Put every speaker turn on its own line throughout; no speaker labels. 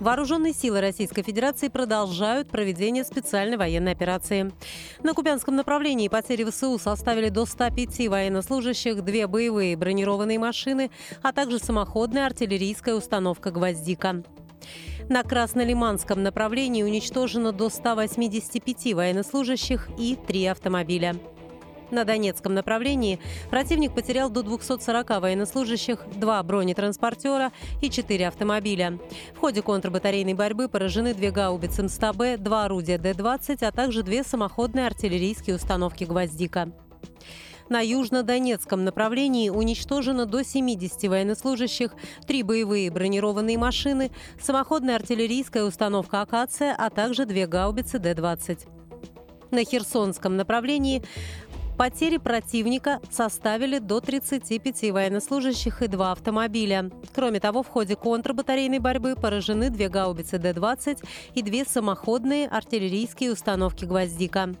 Вооруженные силы Российской Федерации продолжают проведение специальной военной операции. На Кубянском направлении потери ВСУ составили до 105 военнослужащих, две боевые бронированные машины, а также самоходная артиллерийская установка «Гвоздика». На Краснолиманском направлении уничтожено до 185 военнослужащих и три автомобиля. На Донецком направлении противник потерял до 240 военнослужащих, два бронетранспортера и четыре автомобиля. В ходе контрбатарейной борьбы поражены две гаубицы МСТБ, два орудия Д-20, а также две самоходные артиллерийские установки «Гвоздика». На южно-донецком направлении уничтожено до 70 военнослужащих, три боевые бронированные машины, самоходная артиллерийская установка «Акация», а также две гаубицы Д-20. На Херсонском направлении Потери противника составили до 35 военнослужащих и два автомобиля. Кроме того, в ходе контрбатарейной борьбы поражены две гаубицы Д-20 и две самоходные артиллерийские установки «Гвоздика».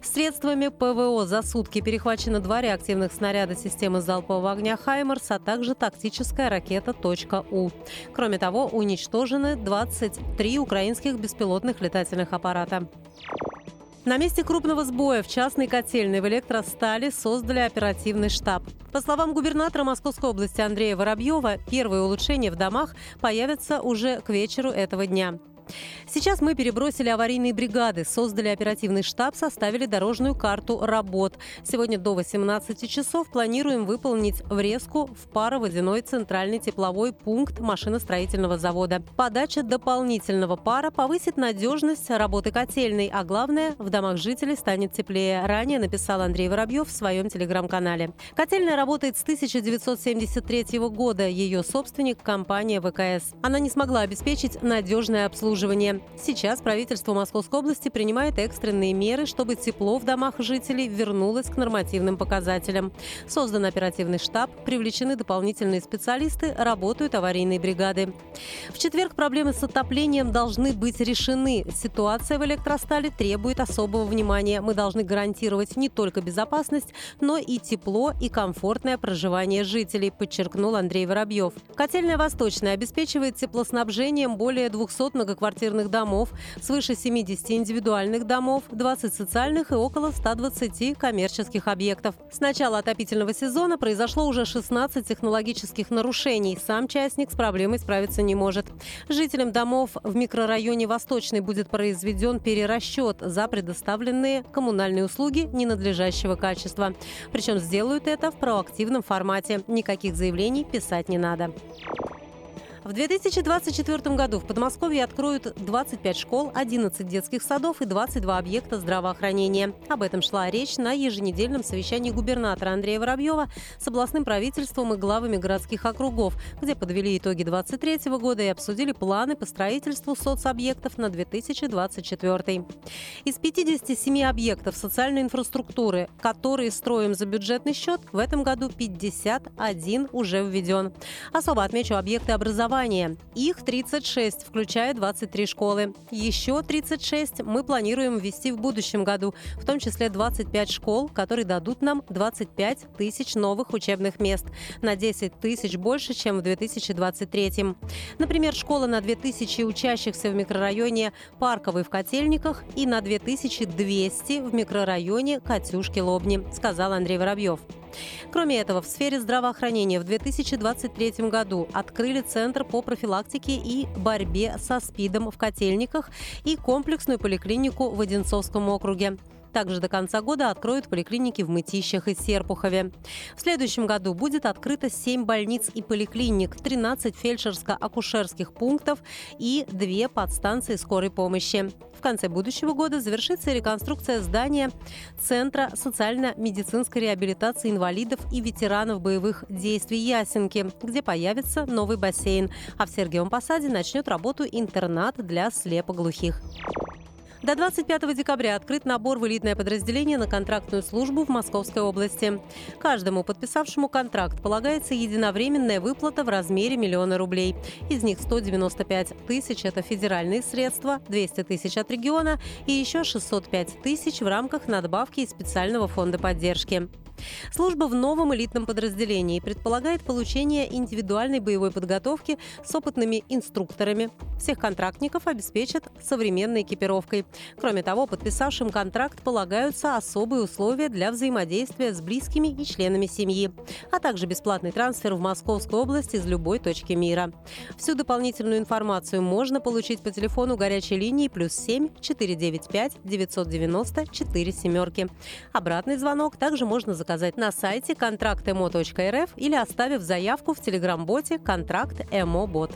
Средствами ПВО за сутки перехвачено два реактивных снаряда системы залпового огня «Хаймерс», а также тактическая ракета «У». Кроме того, уничтожены 23 украинских беспилотных летательных аппарата. На месте крупного сбоя в частной котельной в электростали создали оперативный штаб. По словам губернатора Московской области Андрея Воробьева, первые улучшения в домах появятся уже к вечеру этого дня. Сейчас мы перебросили аварийные бригады, создали оперативный штаб, составили дорожную карту работ. Сегодня до 18 часов планируем выполнить врезку в пароводяной центральный тепловой пункт машиностроительного завода. Подача дополнительного пара повысит надежность работы котельной, а главное, в домах жителей станет теплее. Ранее написал Андрей Воробьев в своем телеграм-канале. Котельная работает с 1973 года. Ее собственник – компания ВКС. Она не смогла обеспечить надежное обслуживание обслуживания. Сейчас правительство Московской области принимает экстренные меры, чтобы тепло в домах жителей вернулось к нормативным показателям. Создан оперативный штаб, привлечены дополнительные специалисты, работают аварийные бригады. В четверг проблемы с отоплением должны быть решены. Ситуация в электростале требует особого внимания. Мы должны гарантировать не только безопасность, но и тепло и комфортное проживание жителей, подчеркнул Андрей Воробьев. Котельная «Восточная» обеспечивает теплоснабжением более 200 многоквартирных многоквартирных домов, свыше 70 индивидуальных домов, 20 социальных и около 120 коммерческих объектов. С начала отопительного сезона произошло уже 16 технологических нарушений. Сам частник с проблемой справиться не может. Жителям домов в микрорайоне Восточный будет произведен перерасчет за предоставленные коммунальные услуги ненадлежащего качества. Причем сделают это в проактивном формате. Никаких заявлений писать не надо. В 2024 году в Подмосковье откроют 25 школ, 11 детских садов и 22 объекта здравоохранения. Об этом шла речь на еженедельном совещании губернатора Андрея Воробьева с областным правительством и главами городских округов, где подвели итоги 2023 года и обсудили планы по строительству соцобъектов на 2024. Из 57 объектов социальной инфраструктуры, которые строим за бюджетный счет, в этом году 51 уже введен. Особо отмечу объекты образования образования. Их 36, включая 23 школы. Еще 36 мы планируем ввести в будущем году, в том числе 25 школ, которые дадут нам 25 тысяч новых учебных мест. На 10 тысяч больше, чем в 2023. Например, школа на 2000 учащихся в микрорайоне Парковый в Котельниках и на 2200 в микрорайоне Катюшки-Лобни, сказал Андрей Воробьев. Кроме этого, в сфере здравоохранения в 2023 году открыли Центр по профилактике и борьбе со СПИДом в Котельниках и комплексную поликлинику в Одинцовском округе. Также до конца года откроют поликлиники в Мытищах и Серпухове. В следующем году будет открыто 7 больниц и поликлиник, 13 фельдшерско-акушерских пунктов и 2 подстанции скорой помощи. В конце будущего года завершится реконструкция здания Центра социально-медицинской реабилитации инвалидов и ветеранов боевых действий Ясенки, где появится новый бассейн, а в Сергиевом Посаде начнет работу интернат для слепоглухих. До 25 декабря открыт набор в элитное подразделение на контрактную службу в Московской области. Каждому подписавшему контракт полагается единовременная выплата в размере миллиона рублей. Из них 195 тысяч – это федеральные средства, 200 тысяч от региона и еще 605 тысяч в рамках надбавки из специального фонда поддержки. Служба в новом элитном подразделении предполагает получение индивидуальной боевой подготовки с опытными инструкторами. Всех контрактников обеспечат современной экипировкой. Кроме того, подписавшим контракт полагаются особые условия для взаимодействия с близкими и членами семьи, а также бесплатный трансфер в Московскую область из любой точки мира. Всю дополнительную информацию можно получить по телефону горячей линии плюс 7 495 990 4 семерки. Обратный звонок также можно заказать на сайте контрактмо.рф или оставив заявку в телеграм-боте «Контракт ЭМО Бот».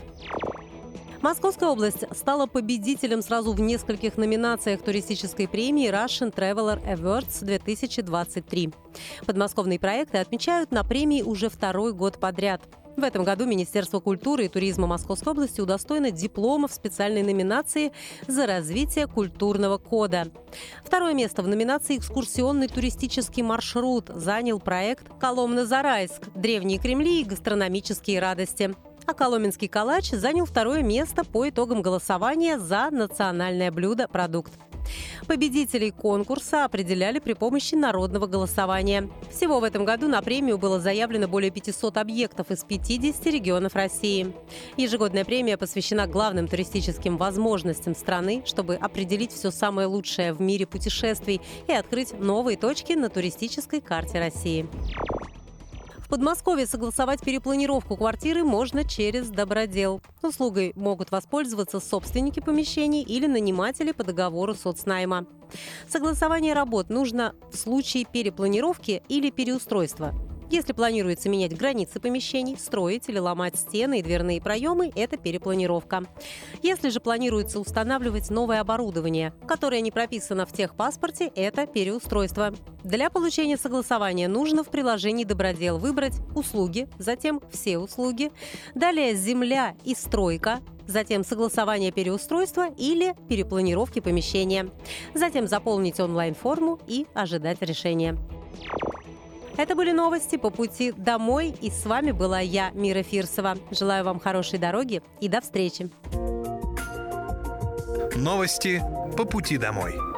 Московская область стала победителем сразу в нескольких номинациях туристической премии Russian Traveler Awards 2023. Подмосковные проекты отмечают на премии уже второй год подряд. В этом году Министерство культуры и туризма Московской области удостоено диплома в специальной номинации за развитие культурного кода. Второе место в номинации «Экскурсионный туристический маршрут» занял проект «Коломна-Зарайск. Древние Кремли и гастрономические радости» а Коломенский калач занял второе место по итогам голосования за национальное блюдо «Продукт». Победителей конкурса определяли при помощи народного голосования. Всего в этом году на премию было заявлено более 500 объектов из 50 регионов России. Ежегодная премия посвящена главным туристическим возможностям страны, чтобы определить все самое лучшее в мире путешествий и открыть новые точки на туристической карте России. Подмосковье согласовать перепланировку квартиры можно через Добродел. Услугой могут воспользоваться собственники помещений или наниматели по договору соцнайма. Согласование работ нужно в случае перепланировки или переустройства. Если планируется менять границы помещений, строить или ломать стены и дверные проемы – это перепланировка. Если же планируется устанавливать новое оборудование, которое не прописано в техпаспорте, это переустройство. Для получения согласования нужно в приложении «Добродел» выбрать «Услуги», затем «Все услуги», далее «Земля» и «Стройка», затем согласование переустройства или перепланировки помещения, затем заполнить онлайн-форму и ожидать решения. Это были новости по пути домой, и с вами была я, Мира Фирсова. Желаю вам хорошей дороги и до встречи.
Новости по пути домой.